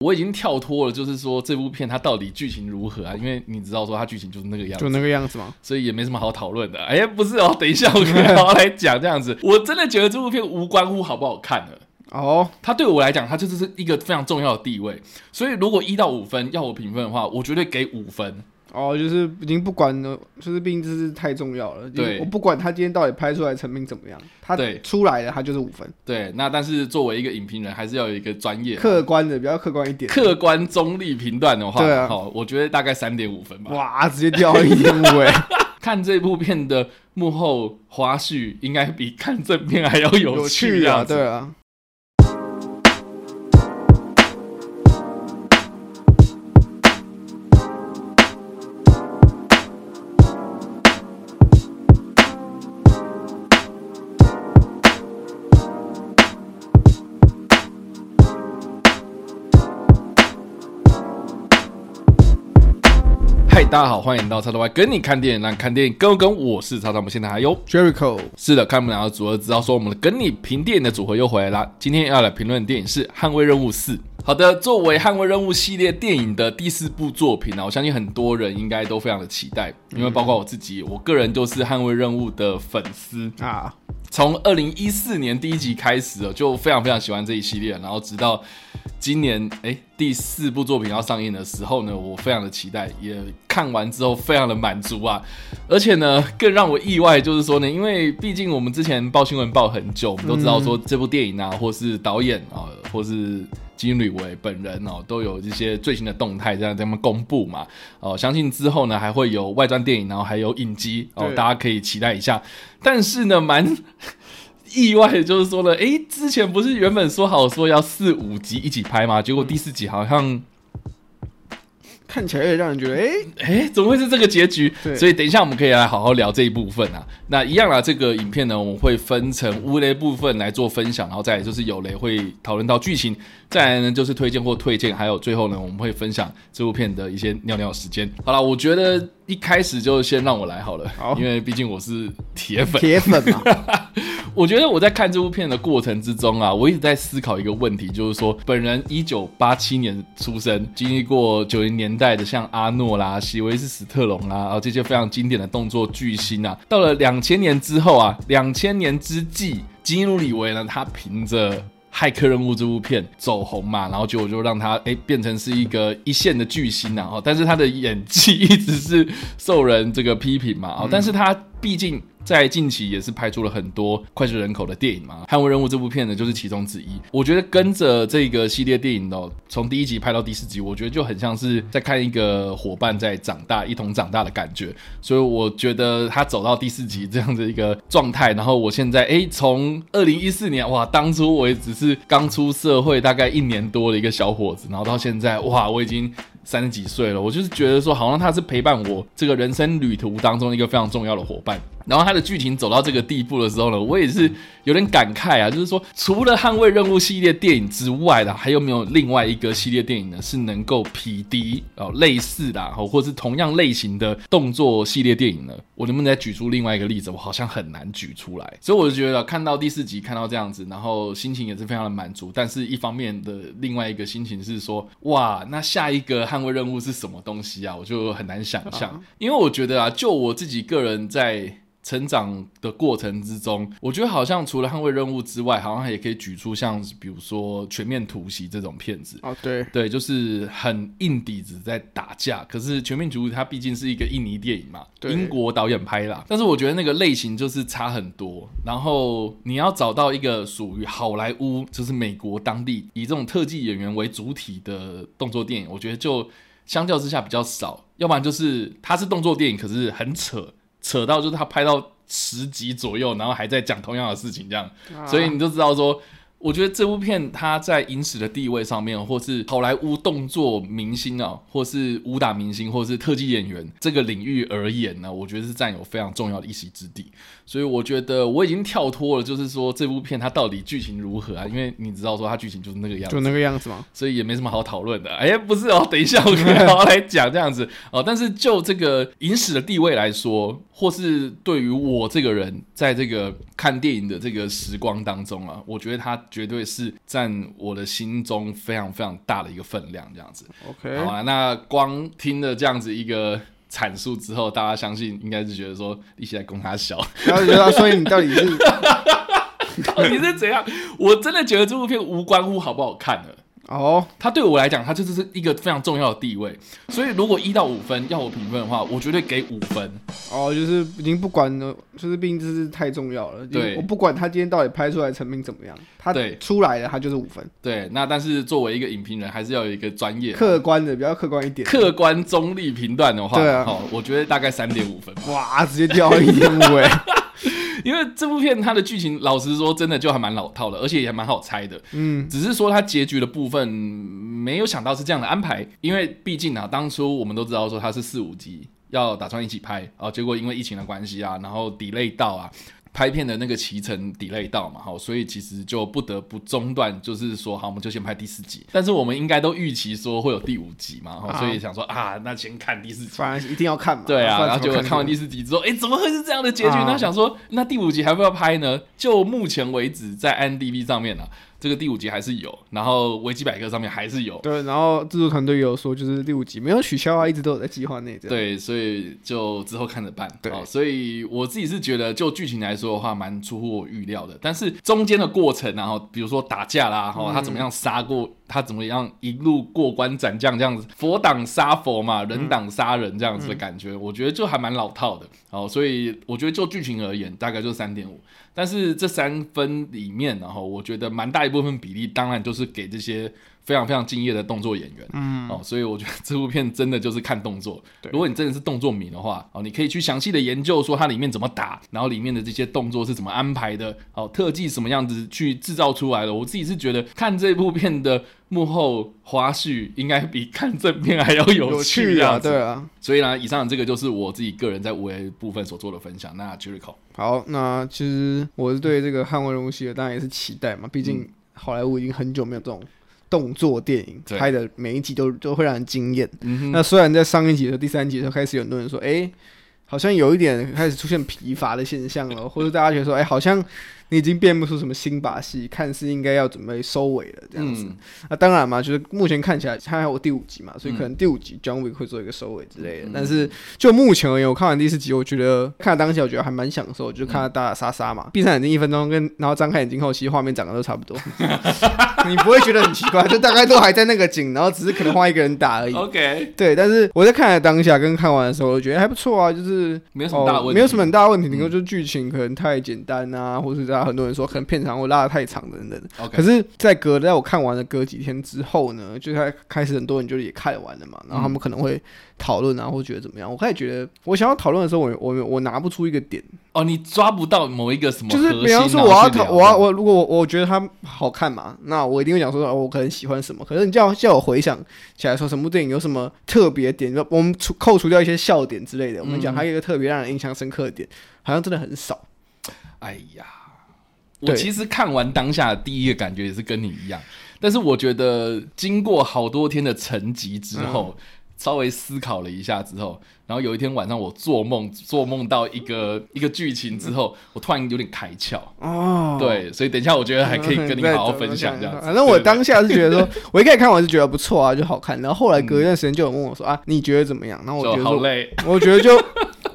我已经跳脱了，就是说这部片它到底剧情如何啊？因为你知道说它剧情就是那个样子，就那个样子嘛，所以也没什么好讨论的。哎，不是哦，等一下我可以好好来讲这样子。我真的觉得这部片无关乎好不好看的哦，它对我来讲，它就是一个非常重要的地位。所以如果一到五分要我评分的话，我绝对给五分。哦，就是已经不管了，就是毕竟这是太重要了。对，我不管他今天到底拍出来成品怎么样，他出来了，他就是五分。对，那但是作为一个影评人，还是要有一个专业、客观的，比较客观一点，客观中立评断的话，对啊，好，我觉得大概三点五分吧。哇，直接掉一点五哎！看这部片的幕后花絮，应该比看正片还要有趣啊！对啊。大家好，欢迎到叉叉 Y 跟你看电影，让看电影跟我跟我是叉叉。我们现在还有 Jericho，是的，看我们两个组合，知道说我们的跟你评电影的组合又回来了。今天要来评论的电影是《捍卫任务四》。好的，作为《捍卫任务》系列电影的第四部作品呢，我相信很多人应该都非常的期待，因为包括我自己，我个人就是《捍卫任务》的粉丝啊。从二零一四年第一集开始了，就非常非常喜欢这一系列，然后直到今年哎第四部作品要上映的时候呢，我非常的期待，也看完之后非常的满足啊，而且呢更让我意外就是说呢，因为毕竟我们之前报新闻报很久，我们都知道说这部电影啊，或是导演啊，或是。金吕维本人哦，都有一些最新的动态在他们公布嘛哦，相信之后呢还会有外传电影，然后还有影集哦，大家可以期待一下。但是呢，蛮意外的就是说了，诶，之前不是原本说好说要四五集一起拍吗？结果第四集好像。看起来也让人觉得，哎、欸、哎、欸，怎么会是这个结局？所以等一下我们可以来好好聊这一部分啊。那一样啦，这个影片呢，我们会分成无雷部分来做分享，然后再来就是有雷会讨论到剧情，再来呢就是推荐或推荐，还有最后呢我们会分享这部片的一些尿尿时间。好了，我觉得一开始就先让我来好了，好，因为毕竟我是铁粉，铁粉嘛。我觉得我在看这部片的过程之中啊，我一直在思考一个问题，就是说，本人一九八七年出生，经历过九零年代的像阿诺啦、席维斯·史特龙啦，然后这些非常经典的动作巨星啊，到了两千年之后啊，两千年之际，基努·里维呢，他凭着《骇客任务》这部片走红嘛，然后结果就让他哎变成是一个一线的巨星啊，但是他的演技一直是受人这个批评嘛，啊，但是他毕竟。在近期也是拍出了很多脍炙人口的电影嘛，《捍卫任务》这部片呢就是其中之一。我觉得跟着这个系列电影哦，从第一集拍到第四集，我觉得就很像是在看一个伙伴在长大，一同长大的感觉。所以我觉得他走到第四集这样的一个状态，然后我现在诶，从二零一四年哇，当初我也只是刚出社会大概一年多的一个小伙子，然后到现在哇，我已经。三十几岁了，我就是觉得说，好像他是陪伴我这个人生旅途当中一个非常重要的伙伴。然后它的剧情走到这个地步的时候呢，我也是有点感慨啊，就是说，除了《捍卫任务》系列电影之外的，还有没有另外一个系列电影呢？是能够匹敌哦类似的，或是同样类型的动作系列电影呢？我能不能再举出另外一个例子？我好像很难举出来。所以我就觉得看到第四集，看到这样子，然后心情也是非常的满足。但是一方面的另外一个心情是说，哇，那下一个捍卫任务是什么东西啊？我就很难想象，因为我觉得啊，就我自己个人在。成长的过程之中，我觉得好像除了《捍卫任务》之外，好像也可以举出像比如说《全面突袭》这种片子。哦，对对，就是很硬底子在打架。可是《全面突袭》它毕竟是一个印尼电影嘛，英国导演拍啦。但是我觉得那个类型就是差很多。然后你要找到一个属于好莱坞，就是美国当地以这种特技演员为主体的动作电影，我觉得就相较之下比较少。要不然就是它是动作电影，可是很扯。扯到就是他拍到十集左右，然后还在讲同样的事情，这样，啊、所以你就知道说。我觉得这部片它在影史的地位上面，或是好莱坞动作明星啊，或是武打明星，或是特技演员这个领域而言呢，我觉得是占有非常重要的一席之地。所以我觉得我已经跳脱了，就是说这部片它到底剧情如何啊？因为你知道说它剧情就是那个样子，就那个样子嘛，所以也没什么好讨论的。哎，不是哦，等一下我可以好好来讲这样子哦。但是就这个影史的地位来说，或是对于我这个人在这个看电影的这个时光当中啊，我觉得它。绝对是占我的心中非常非常大的一个分量，这样子。OK，好啊，那光听了这样子一个阐述之后，大家相信应该是觉得说一起来攻他小，然后觉得所以你到底是 到底是怎样？我真的觉得这部片无关乎好不好看了。哦，他对我来讲，他就是一个非常重要的地位。所以如果一到五分要我评分的话，我绝对给五分。哦，就是已经不管了，就是毕竟这是太重要了。对，我不管他今天到底拍出来成品怎么样，他出来了，他就是五分。对，那但是作为一个影评人，还是要有一个专业、客观的，比较客观一点，客观中立评断的话，对啊，好，我觉得大概三点五分。哇，直接掉了一点五哎。因为这部片它的剧情，老实说，真的就还蛮老套的，而且也蛮好猜的。嗯，只是说它结局的部分没有想到是这样的安排，因为毕竟啊，当初我们都知道说它是四五集要打算一起拍，然后结果因为疫情的关系啊，然后 delay 到啊。拍片的那个骑程 delay 到嘛，好，所以其实就不得不中断，就是说，好，我们就先拍第四集。但是我们应该都预期说会有第五集嘛，啊，所以想说啊，那先看第四集，反正一定要看嘛。对啊，然后结果看完第四集之后，哎、欸，怎么会是这样的结局？那想说，那第五集还要不要拍呢？就目前为止，在 IMDb 上面呢、啊。这个第五集还是有，然后维基百科上面还是有。对，然后制作团队也有说，就是第五集没有取消啊，一直都有在计划内。对，所以就之后看着办。对，所以我自己是觉得，就剧情来说的话，蛮出乎我预料的。但是中间的过程，然后比如说打架啦，哈，他怎么样杀过，他怎么样一路过关斩将这样子，佛挡杀佛嘛，人挡杀人这样子的感觉，我觉得就还蛮老套的。哦，所以我觉得就剧情而言，大概就三点五。但是这三分里面，然后我觉得蛮大一部分比例，当然就是给这些非常非常敬业的动作演员。嗯，哦，所以我觉得这部片真的就是看动作。对，如果你真的是动作迷的话，哦，你可以去详细的研究说它里面怎么打，然后里面的这些动作是怎么安排的，哦，特技什么样子去制造出来的。我自己是觉得看这部片的幕后花絮，应该比看正片还要有趣啊。对啊，所以呢，以上这个就是我自己个人在五 A 部分所做的分享。那 Jericho。好，那其实我是对这个《捍卫任务》系列当然也是期待嘛，毕竟好莱坞已经很久没有这种动作电影拍的每一集都都会让人惊艳。嗯、那虽然在上一集的第三集的时候开始有很多人说，哎、欸，好像有一点开始出现疲乏的现象了，或者大家觉得说，哎、欸，好像。你已经变不出什么新把戏，看似应该要准备收尾了这样子。嗯、那当然嘛，就是目前看起来它还有第五集嘛，所以可能第五集 John Wick 会做一个收尾之类的。嗯、但是就目前而言，我看完第四集，我觉得看了当下我觉得还蛮享受，就看他打打杀杀嘛，闭上眼睛一分钟，跟然后张开眼睛后，其实画面长得都差不多，你不会觉得很奇怪，就大概都还在那个景，然后只是可能换一个人打而已。OK，对。但是我在看了当下跟看完的时候，我觉得还不错啊，就是没有什么大问题，哦、没有什么很大问题。你说就剧情可能太简单啊，或是大家很多人说可能片。长会拉的太长等等.可是，在隔在我看完了隔几天之后呢，就开开始很多人就也看完了嘛，然后他们可能会讨论啊，或觉得怎么样？我开始觉得，我想要讨论的时候，我我我拿不出一个点哦，你抓不到某一个什么，就是比方说我要讨，我要我如果我我觉得它好看嘛，那我一定会讲说，哦，我可能喜欢什么。可是你叫叫我回想起来说，什么部电影有什么特别点？就我们除扣除掉一些笑点之类的，我们讲还有一个特别让人印象深刻的点，好像真的很少。哎呀。我其实看完当下的第一个感觉也是跟你一样，但是我觉得经过好多天的沉寂之后，嗯、稍微思考了一下之后，然后有一天晚上我做梦，做梦到一个 一个剧情之后，我突然有点开窍哦。对，所以等一下我觉得还可以跟你好好分享这样子。反正我当下是觉得说，我一开始看完是觉得不错啊，就好看。然后后来隔一段时间就有问我说啊，你觉得怎么样？然后我觉得好累，我觉得就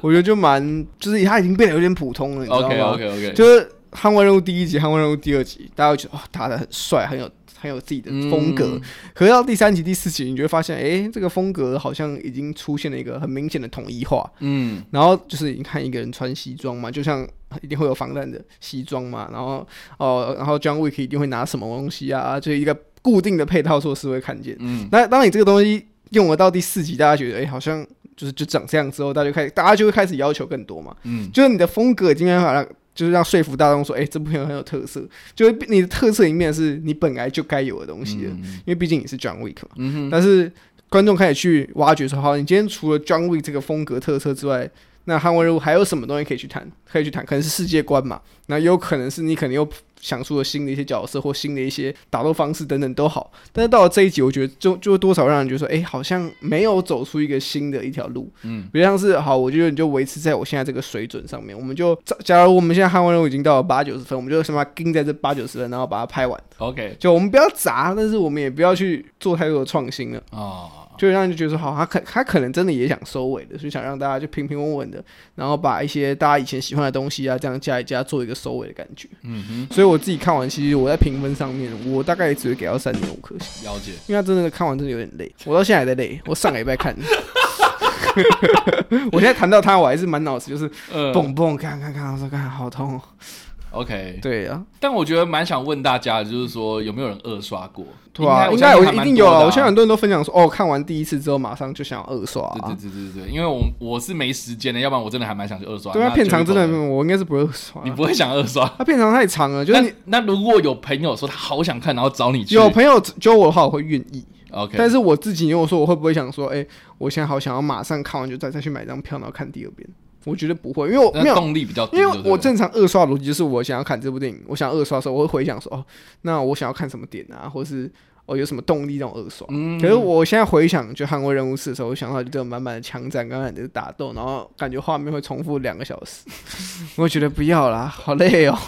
我觉得就蛮，就是他已经变得有点普通了，你知道吗 OK OK OK，就是。捍卫任务第一集，捍卫任务第二集，大家会觉得哇，打的很帅，很有很有自己的风格。嗯、可是到第三集、第四集，你就会发现，哎、欸，这个风格好像已经出现了一个很明显的统一化。嗯，然后就是你看一个人穿西装嘛，就像一定会有防弹的西装嘛，然后哦，然后 John Wick 一定会拿什么东西啊，就是一个固定的配套措施会看见。嗯，那当你这个东西用了到第四集，大家觉得哎、欸，好像就是就长这样之后，大家就开始，大家就会开始要求更多嘛。嗯，就是你的风格今天好像。就是让说服大众说，哎、欸，这部片很有特色。就是你的特色一面是你本来就该有的东西因为毕竟你是 John Wick 嘛。嗯、但是观众开始去挖掘说，好，你今天除了 John Wick 这个风格特色之外，那捍卫任务还有什么东西可以去谈？可以去谈，可能是世界观嘛。那有可能是你可能又想出了新的一些角色或新的一些打斗方式等等都好。但是到了这一集，我觉得就就多少让人觉得说，哎、欸，好像没有走出一个新的一条路。嗯，比如像是好，我觉得你就维持在我现在这个水准上面。我们就假如我们现在捍卫任务已经到了八九十分，我们就什么盯在这八九十分，然后把它拍完。OK，就我们不要砸，但是我们也不要去做太多的创新了。哦。就让人就觉得说，好，他可他可能真的也想收尾的，所以想让大家就平平稳稳的，然后把一些大家以前喜欢的东西啊，这样加一加，做一个收尾的感觉。嗯哼。所以我自己看完，其实我在评分上面，我大概也只会给到三点五颗星。了解。因为他真的看完真的有点累，我到现在还在累。我上个礼拜看，我现在谈到他，我还是满脑子就是蹦蹦，看看看，我说看好痛。OK，对啊，但我觉得蛮想问大家的，就是说有没有人二刷过？对啊，应该有，一定有啊。我现在很多人都分享说，哦，看完第一次之后马上就想要二刷。对对对对对，因为我我是没时间的，要不然我真的还蛮想去二刷。对啊，片长真的，我应该是不会二刷。你不会想二刷？它片长太长了，就是那如果有朋友说他好想看，然后找你去，有朋友揪我的话，我会愿意。OK，但是我自己，因为我说我会不会想说，哎，我现在好想要马上看完就再再去买张票，然后看第二遍。我觉得不会，因为我没有动力比较低，因为我正常二刷逻辑就是，我想要看这部电影，我想二刷的时候，我会回想说，哦，那我想要看什么点啊，或是哦有什么动力让我二刷。嗯，可是我现在回想就《韩国任务四》的时候，我想到就这种满满的枪战，刚刚的打斗，然后感觉画面会重复两个小时，我觉得不要啦，好累哦。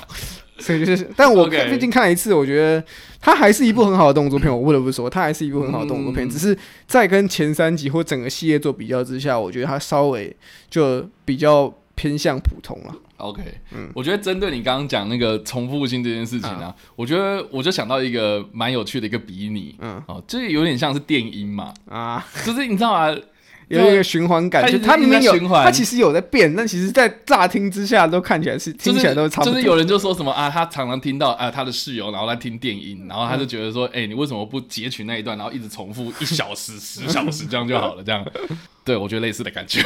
所以就是，但我最近看了一次，我觉得它还是一部很好的动作片。我不得不说，它还是一部很好的动作片。只是在跟前三集或整个系列做比较之下，我觉得它稍微就比较偏向普通了。OK，嗯，我觉得针对你刚刚讲那个重复性这件事情啊，我觉得我就想到一个蛮有趣的一个比拟，嗯，哦，这有点像是电音嘛，啊，就是你知道吗？有一个循环感，就它明明有，它其实有在变，但其实，在乍听之下都看起来是听起来都差不多。就是有人就说什么啊，他常常听到啊，他的室友然后在听电音，然后他就觉得说，哎，你为什么不截取那一段，然后一直重复一小时、十小时这样就好了？这样，对我觉得类似的感觉，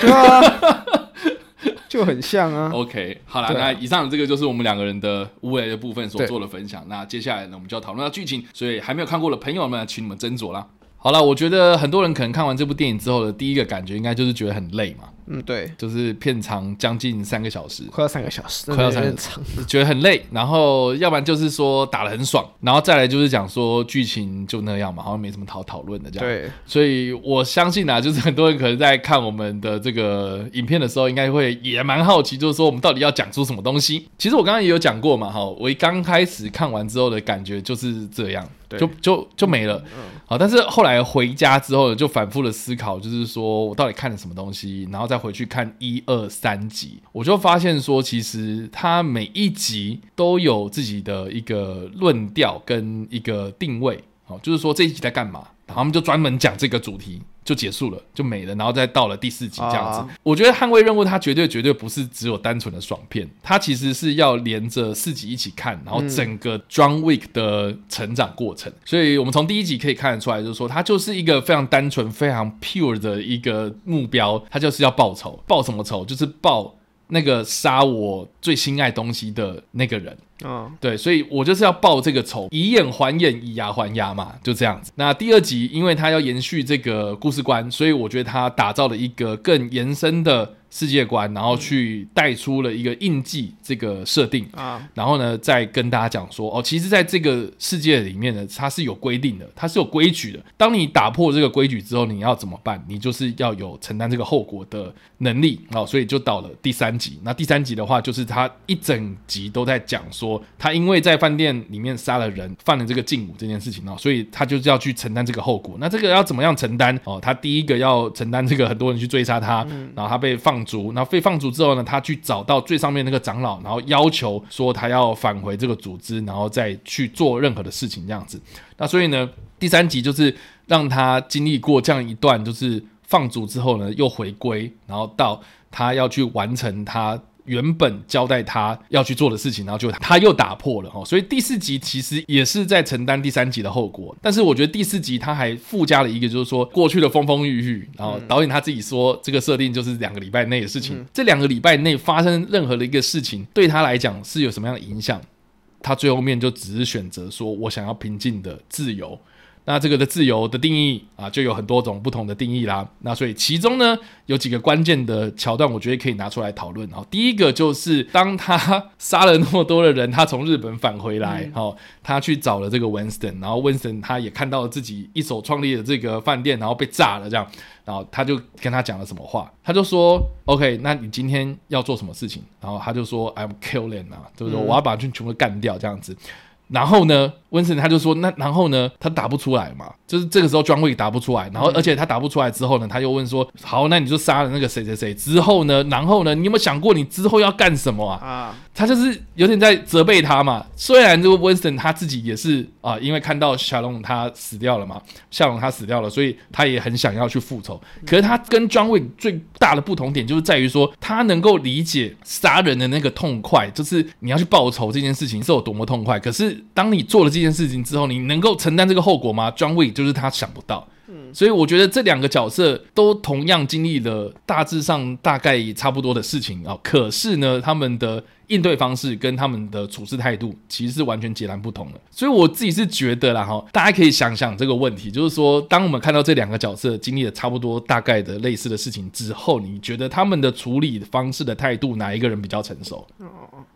就很像啊。OK，好了，那以上这个就是我们两个人的无为的部分所做的分享。那接下来呢，我们就要讨论到剧情，所以还没有看过的朋友们，请你们斟酌啦。好了，我觉得很多人可能看完这部电影之后的第一个感觉，应该就是觉得很累嘛。嗯，对，就是片长将近三个小时，快要三个小时，快要三个小时，觉得很累。然后要不然就是说打的很爽，然后再来就是讲说剧情就那样嘛，好像没什么讨讨论的这样。对，所以我相信啊，就是很多人可能在看我们的这个影片的时候，应该会也蛮好奇，就是说我们到底要讲出什么东西。其实我刚刚也有讲过嘛，哈，我一刚开始看完之后的感觉就是这样，对就就就没了。嗯，好，但是后来回家之后呢，就反复的思考，就是说我到底看了什么东西，然后。再回去看一二三集，我就发现说，其实它每一集都有自己的一个论调跟一个定位，好，就是说这一集在干嘛，然后他们就专门讲这个主题。就结束了，就没了，然后再到了第四集这样子。啊、我觉得《捍卫任务》它绝对绝对不是只有单纯的爽片，它其实是要连着四集一起看，然后整个 John Wick 的成长过程。嗯、所以我们从第一集可以看得出来，就是说它就是一个非常单纯、非常 pure 的一个目标，它就是要报仇。报什么仇？就是报那个杀我最心爱东西的那个人。嗯，对，所以我就是要报这个仇，以眼还眼，以牙还牙嘛，就这样子。那第二集，因为他要延续这个故事观，所以我觉得他打造了一个更延伸的。世界观，然后去带出了一个印记这个设定啊，然后呢，再跟大家讲说哦，其实在这个世界里面呢，它是有规定的，它是有规矩的。当你打破这个规矩之后，你要怎么办？你就是要有承担这个后果的能力哦。所以就到了第三集，那第三集的话，就是他一整集都在讲说，他因为在饭店里面杀了人，犯了这个禁武这件事情哦，所以他就是要去承担这个后果。那这个要怎么样承担哦？他第一个要承担这个很多人去追杀他，然后他被放。逐，然后被放逐之后呢，他去找到最上面那个长老，然后要求说他要返回这个组织，然后再去做任何的事情这样子。那所以呢，第三集就是让他经历过这样一段，就是放逐之后呢，又回归，然后到他要去完成他。原本交代他要去做的事情，然后就他又打破了哈，所以第四集其实也是在承担第三集的后果。但是我觉得第四集他还附加了一个，就是说过去的风风雨雨，然后导演他自己说这个设定就是两个礼拜内的事情，这两个礼拜内发生任何的一个事情对他来讲是有什么样的影响，他最后面就只是选择说我想要平静的自由。那这个的自由的定义啊，就有很多种不同的定义啦。那所以其中呢，有几个关键的桥段，我觉得可以拿出来讨论。好，第一个就是当他杀了那么多的人，他从日本返回来，好、嗯，他去找了这个 Winston，然后 Winston 他也看到了自己一手创立的这个饭店，然后被炸了这样，然后他就跟他讲了什么话？他就说：“OK，那你今天要做什么事情？”然后他就说：“I'm killing 啊，就是说我要把这全部干掉这样子。”然后呢，温森他就说：“那然后呢？他打不出来嘛？就是这个时候，John Wick 打不出来。然后，而且他打不出来之后呢，他又问说：‘好，那你就杀了那个谁谁谁之后呢？然后呢？你有没有想过你之后要干什么啊？’啊，他就是有点在责备他嘛。虽然这个温森他自己也是啊，因为看到夏龙他死掉了嘛，夏龙他死掉了，所以他也很想要去复仇。可是他跟 John Wick 最大的不同点就是在于说，他能够理解杀人的那个痛快，就是你要去报仇这件事情是有多么痛快。可是当你做了这件事情之后，你能够承担这个后果吗？John Wick 就是他想不到，嗯，所以我觉得这两个角色都同样经历了大致上大概也差不多的事情啊，可是呢，他们的应对方式跟他们的处事态度其实是完全截然不同的。所以我自己是觉得啦，哈，大家可以想想这个问题，就是说，当我们看到这两个角色经历了差不多大概的类似的事情之后，你觉得他们的处理方式的态度，哪一个人比较成熟？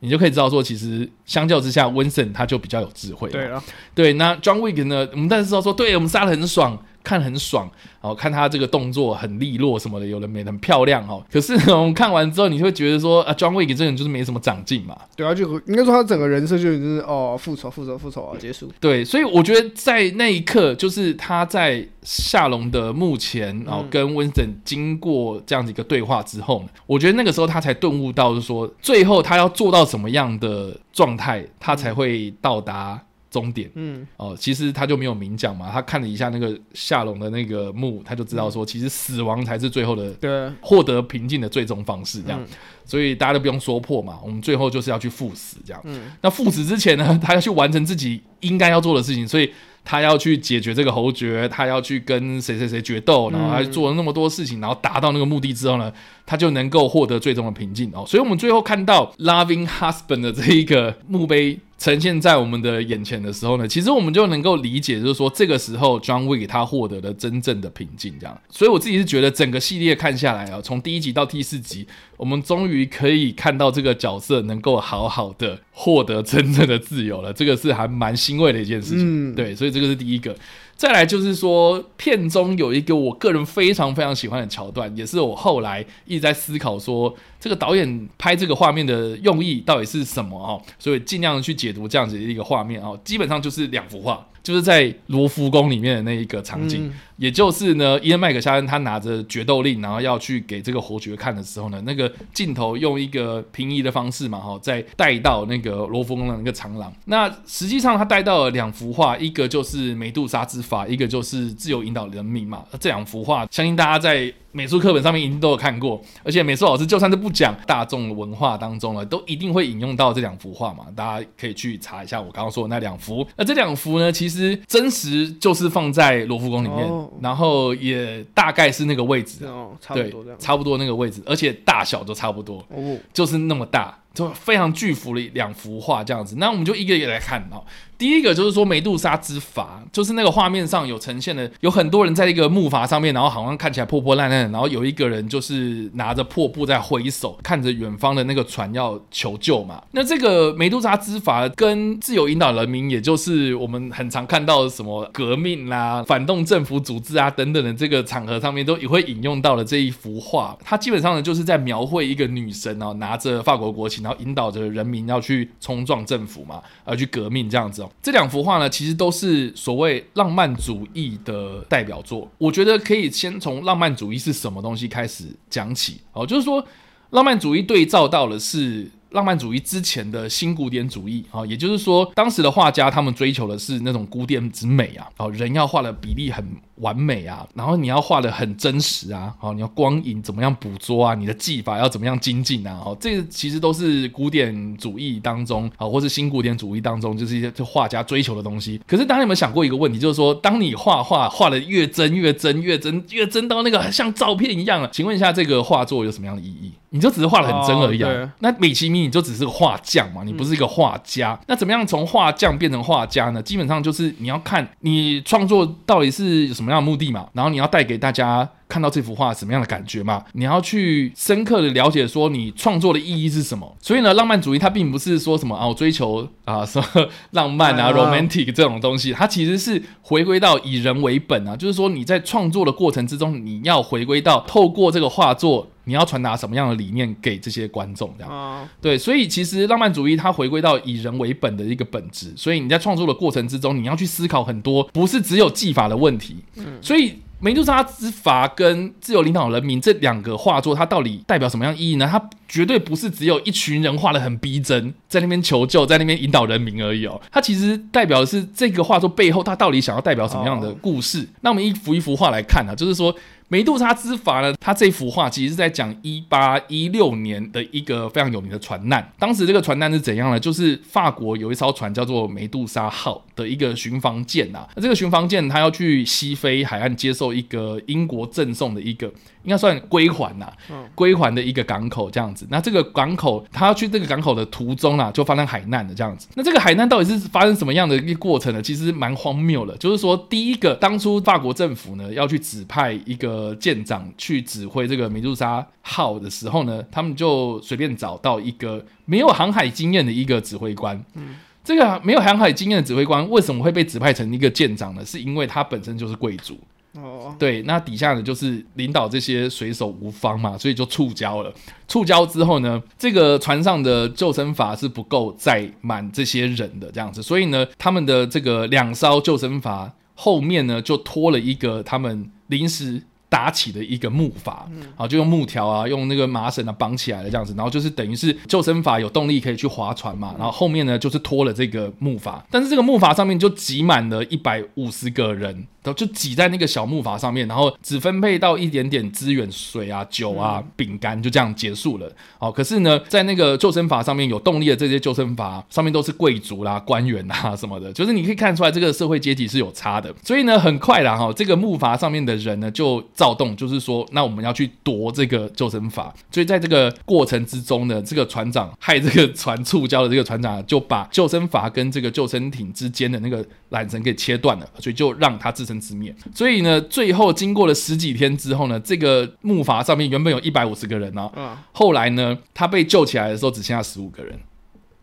你就可以知道说，其实相较之下，温森他就比较有智慧。对啊，对，那 John Wick 呢？我们但是知道说，对我们杀的很爽。看很爽，哦，看他这个动作很利落什么的，有的没的很漂亮哦。可是呢，我们看完之后，你会觉得说啊，John Wick 这个人就是没什么长进嘛。对啊，就应该说他整个人设就是哦，复仇、复仇、复仇啊，结束。对，所以我觉得在那一刻，就是他在夏龙的墓前，然后跟温森经过这样子一个对话之后呢，我觉得那个时候他才顿悟到，就是说最后他要做到什么样的状态，他才会到达。终点，嗯，哦，其实他就没有明讲嘛，他看了一下那个夏龙的那个墓，他就知道说，其实死亡才是最后的，对，获得平静的最终方式，这样，所以大家都不用说破嘛，我们最后就是要去赴死，这样，嗯，那赴死之前呢，他要去完成自己应该要做的事情，所以他要去解决这个侯爵，他要去跟谁谁谁决斗，然后他做了那么多事情，然后达到那个目的之后呢，他就能够获得最终的平静。哦，所以我们最后看到 Loving Husband 的这一个墓碑。呈现在我们的眼前的时候呢，其实我们就能够理解，就是说这个时候 John Wick 他获得了真正的平静，这样。所以我自己是觉得整个系列看下来啊，从第一集到第四集，我们终于可以看到这个角色能够好好的获得真正的自由了，这个是还蛮欣慰的一件事情。嗯、对，所以这个是第一个。再来就是说，片中有一个我个人非常非常喜欢的桥段，也是我后来一直在思考说，这个导演拍这个画面的用意到底是什么哦，所以尽量去解读这样子的一个画面哦，基本上就是两幅画。就是在罗浮宫里面的那一个场景，也就是呢，伊恩麦克夏恩他拿着决斗令，然后要去给这个侯爵看的时候呢，那个镜头用一个平移的方式嘛，哈，再带到那个罗浮宫的那个长廊。那实际上他带到了两幅画，一个就是梅杜莎之法，一个就是自由引导人民嘛。这两幅画，相信大家在。美术课本上面一定都有看过，而且美术老师就算是不讲大众文化当中了，都一定会引用到这两幅画嘛。大家可以去查一下我刚刚说的那两幅。那这两幅呢，其实真实就是放在罗浮宫里面，哦、然后也大概是那个位置，哦，差不多这样，差不多那个位置，而且大小都差不多，哦，就是那么大。就非常巨幅的两幅画这样子，那我们就一个一个来看哦。第一个就是说梅杜莎之筏，就是那个画面上有呈现的，有很多人在一个木筏上面，然后好像看起来破破烂烂，然后有一个人就是拿着破布在挥手，看着远方的那个船要求救嘛。那这个梅杜莎之筏跟自由引导人民，也就是我们很常看到的什么革命啦、反动政府组织啊等等的这个场合上面，都也会引用到的这一幅画。它基本上呢就是在描绘一个女神哦，拿着法国国旗。然后引导着人民要去冲撞政府嘛，而去革命这样子这两幅画呢，其实都是所谓浪漫主义的代表作。我觉得可以先从浪漫主义是什么东西开始讲起哦，就是说浪漫主义对照到的是。浪漫主义之前的新古典主义啊，也就是说，当时的画家他们追求的是那种古典之美啊，哦，人要画的比例很完美啊，然后你要画的很真实啊，好，你要光影怎么样捕捉啊，你的技法要怎么样精进啊，哦，这个其实都是古典主义当中啊，或是新古典主义当中，就是一些就画家追求的东西。可是，大家有没有想过一个问题，就是说，当你画画画的越真越真越真越真到那个像照片一样了，请问一下，这个画作有什么样的意义？你就只是画的很真而已啊。哦、那美其名你就只是个画匠嘛，你不是一个画家。嗯、那怎么样从画匠变成画家呢？基本上就是你要看你创作到底是有什么样的目的嘛，然后你要带给大家看到这幅画什么样的感觉嘛，你要去深刻的了解说你创作的意义是什么。所以呢，浪漫主义它并不是说什么啊，我追求啊什么浪漫啊、romantic 这种东西，它其实是回归到以人为本啊，就是说你在创作的过程之中，你要回归到透过这个画作。你要传达什么样的理念给这些观众？这样、哦、对，所以其实浪漫主义它回归到以人为本的一个本质。所以你在创作的过程之中，你要去思考很多，不是只有技法的问题。嗯，所以梅杜莎之筏跟自由领导人民这两个画作，它到底代表什么样意义呢？它绝对不是只有一群人画的很逼真，在那边求救，在那边引导人民而已哦。它其实代表的是这个画作背后，它到底想要代表什么样的故事？哦、那我们一幅一幅画来看啊，就是说。梅杜莎之筏呢，它这幅画其实是在讲一八一六年的一个非常有名的船难。当时这个船难是怎样呢？就是法国有一艘船叫做梅杜莎号的一个巡防舰啊，那这个巡防舰它要去西非海岸接受一个英国赠送的一个。应该算归还呐，归还的一个港口这样子。那这个港口，它要去这个港口的途中啊，就发生海难的这样子。那这个海难到底是发生什么样的一个过程呢？其实蛮荒谬的。就是说，第一个，当初法国政府呢要去指派一个舰长去指挥这个美杜莎号的时候呢，他们就随便找到一个没有航海经验的一个指挥官。嗯，这个没有航海经验的指挥官为什么会被指派成一个舰长呢？是因为他本身就是贵族。哦，对，那底下呢就是领导这些水手无方嘛，所以就触礁了。触礁之后呢，这个船上的救生筏是不够载满这些人的这样子，所以呢，他们的这个两艘救生筏后面呢就拖了一个他们临时搭起的一个木筏，啊，就用木条啊，用那个麻绳啊绑起来了这样子，然后就是等于是救生筏有动力可以去划船嘛，然后后面呢就是拖了这个木筏，但是这个木筏上面就挤满了一百五十个人。就挤在那个小木筏上面，然后只分配到一点点资源，水啊、酒啊、饼干，就这样结束了。哦，可是呢，在那个救生筏上面有动力的这些救生筏上面都是贵族啦、官员啊什么的，就是你可以看出来这个社会阶级是有差的。所以呢，很快啦哈，这个木筏上面的人呢就躁动，就是说，那我们要去夺这个救生筏。所以在这个过程之中呢，这个船长害这个船触礁的这个船长就把救生筏跟这个救生艇之间的那个缆绳给切断了，所以就让他自生自灭。所以呢，最后经过了十几天之后呢，这个木筏上面原本有一百五十个人呢、啊，后来呢，他被救起来的时候只剩下十五个人。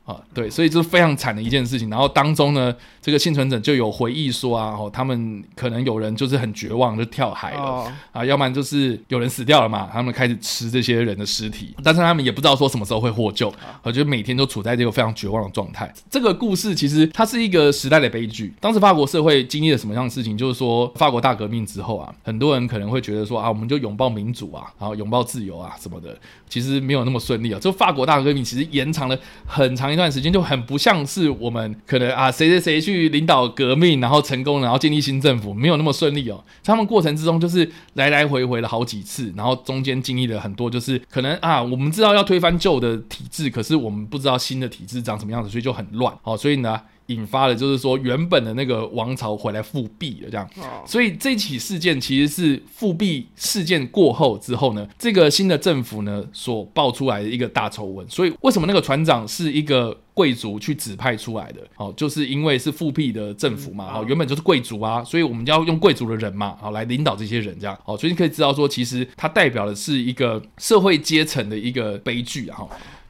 啊，对，所以这是非常惨的一件事情。然后当中呢，这个幸存者就有回忆说啊，哦，他们可能有人就是很绝望，就跳海了、哦、啊，要不然就是有人死掉了嘛，他们开始吃这些人的尸体，但是他们也不知道说什么时候会获救，我觉得每天都处在这个非常绝望的状态。这个故事其实它是一个时代的悲剧。当时法国社会经历了什么样的事情？就是说，法国大革命之后啊，很多人可能会觉得说啊，我们就拥抱民主啊，然后拥抱自由啊什么的，其实没有那么顺利啊。就法国大革命其实延长了很长一段时间，就很不像是我们可能啊，谁谁谁去领导革命，然后成功，然后建立新政府，没有那么顺利哦。他们过程之中就是来来回回了好几次，然后中间经历了很多，就是可能啊，我们知道要推翻旧的体制，可是我们不知道新的体制长什么样子，所以就很乱。好，所以呢。引发了就是说原本的那个王朝回来复辟了这样，所以这起事件其实是复辟事件过后之后呢，这个新的政府呢所爆出来的一个大丑闻。所以为什么那个船长是一个贵族去指派出来的？哦，就是因为是复辟的政府嘛，哦，原本就是贵族啊，所以我们就要用贵族的人嘛，好来领导这些人这样。哦，所以你可以知道说，其实它代表的是一个社会阶层的一个悲剧啊。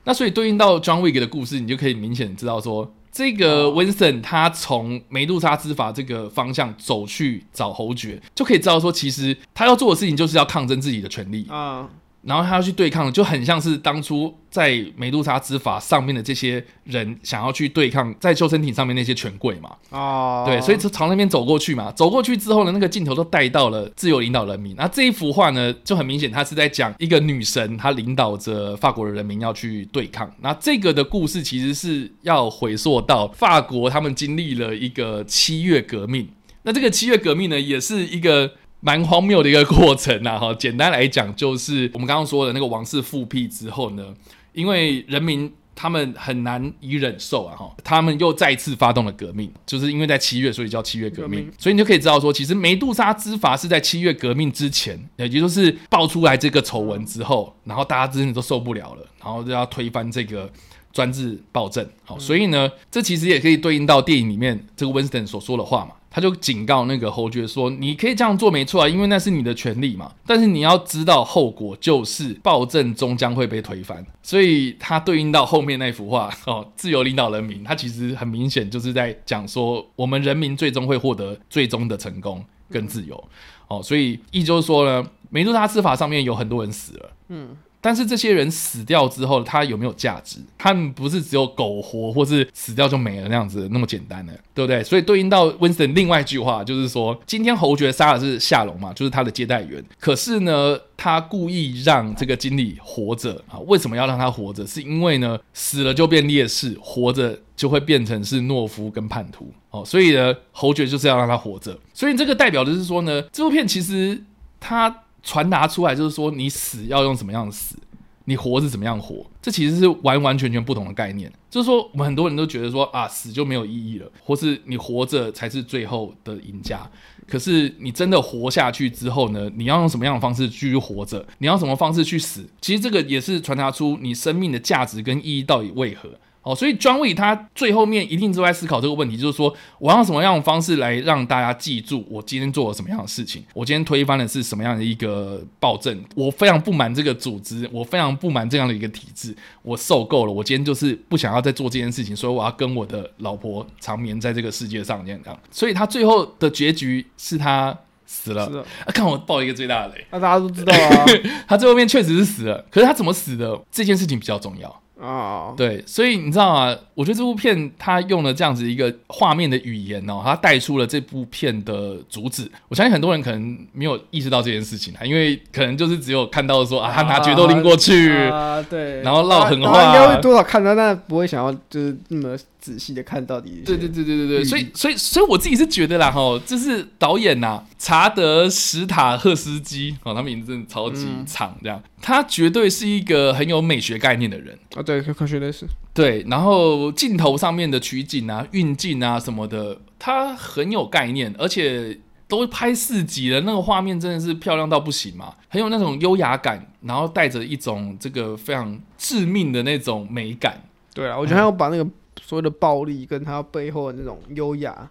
那所以对应到 John Wick 的故事，你就可以明显知道说。这个 Winston 他从梅杜莎之法这个方向走去找侯爵，就可以知道说，其实他要做的事情就是要抗争自己的权利啊。然后他要去对抗，就很像是当初在美杜莎之法上面的这些人想要去对抗在救生艇上面那些权贵嘛。哦，对，所以就朝那边走过去嘛。走过去之后呢，那个镜头都带到了自由领导人民。那这一幅画呢，就很明显，他是在讲一个女神，她领导着法国的人民要去对抗。那这个的故事其实是要回溯到法国，他们经历了一个七月革命。那这个七月革命呢，也是一个蛮荒谬的一个过程呐。哈，简单来讲，就是我们刚刚说的那个王室复辟之后呢，因为人民。他们很难以忍受啊！哈，他们又再次发动了革命，就是因为在七月，所以叫七月革命。革命。所以你就可以知道说，其实梅杜莎之筏是在七月革命之前，也就是爆出来这个丑闻之后，然后大家真的都受不了了，然后就要推翻这个专制暴政。好，所以呢，这其实也可以对应到电影里面这个温斯顿所说的话嘛。他就警告那个侯爵说：“你可以这样做没错啊，因为那是你的权利嘛。但是你要知道后果就是暴政终将会被推翻。所以他对应到后面那幅画 哦，自由领导人民，他其实很明显就是在讲说，我们人民最终会获得最终的成功跟自由。哦，所以意就是说呢，梅杜莎司法上面有很多人死了。嗯。”但是这些人死掉之后，他有没有价值？他们不是只有苟活，或是死掉就没了那样子那么简单的，对不对？所以对应到温斯顿另外一句话，就是说，今天侯爵杀的是夏龙嘛，就是他的接待员。可是呢，他故意让这个经理活着啊？为什么要让他活着？是因为呢，死了就变烈士，活着就会变成是懦夫跟叛徒哦。所以呢，侯爵就是要让他活着。所以这个代表的是说呢，这部片其实他。传达出来就是说，你死要用什么样的死，你活是怎么样活，这其实是完完全全不同的概念。就是说，我们很多人都觉得说啊，死就没有意义了，或是你活着才是最后的赢家。可是你真的活下去之后呢，你要用什么样的方式继续活着？你要什么方式去死？其实这个也是传达出你生命的价值跟意义到底为何。哦，所以 John Wick 他最后面一定都在思考这个问题，就是说我要用什么样的方式来让大家记住我今天做了什么样的事情，我今天推翻的是什么样的一个暴政，我非常不满这个组织，我非常不满这样的一个体制，我受够了，我今天就是不想要再做这件事情，所以我要跟我的老婆长眠在这个世界上这样。所以他最后的结局是他死了。是。啊，看我爆一个最大的雷，那大家都知道啊，他最后面确实是死了，可是他怎么死的这件事情比较重要。啊，oh. 对，所以你知道吗，我觉得这部片它用了这样子一个画面的语言哦，它带出了这部片的主旨。我相信很多人可能没有意识到这件事情啊，因为可能就是只有看到说啊，他拿决斗拎过去啊，uh, uh, 对，然后唠狠话，应该会多少看到，但不会想要就是那么。仔细的看到底，对对对对对对，所以所以所以我自己是觉得啦，哈，就是导演呐，查德史塔赫斯基，哦，他名字真的超级长，这样，他绝对是一个很有美学概念的人。啊，对，科学类似，对，然后镜头上面的取景啊、运镜啊什么的，他很有概念，而且都拍四集了，那个画面真的是漂亮到不行嘛，很有那种优雅感，然后带着一种这个非常致命的那种美感，对啊，我觉得他要把那个。所有的暴力跟他背后的那种优雅，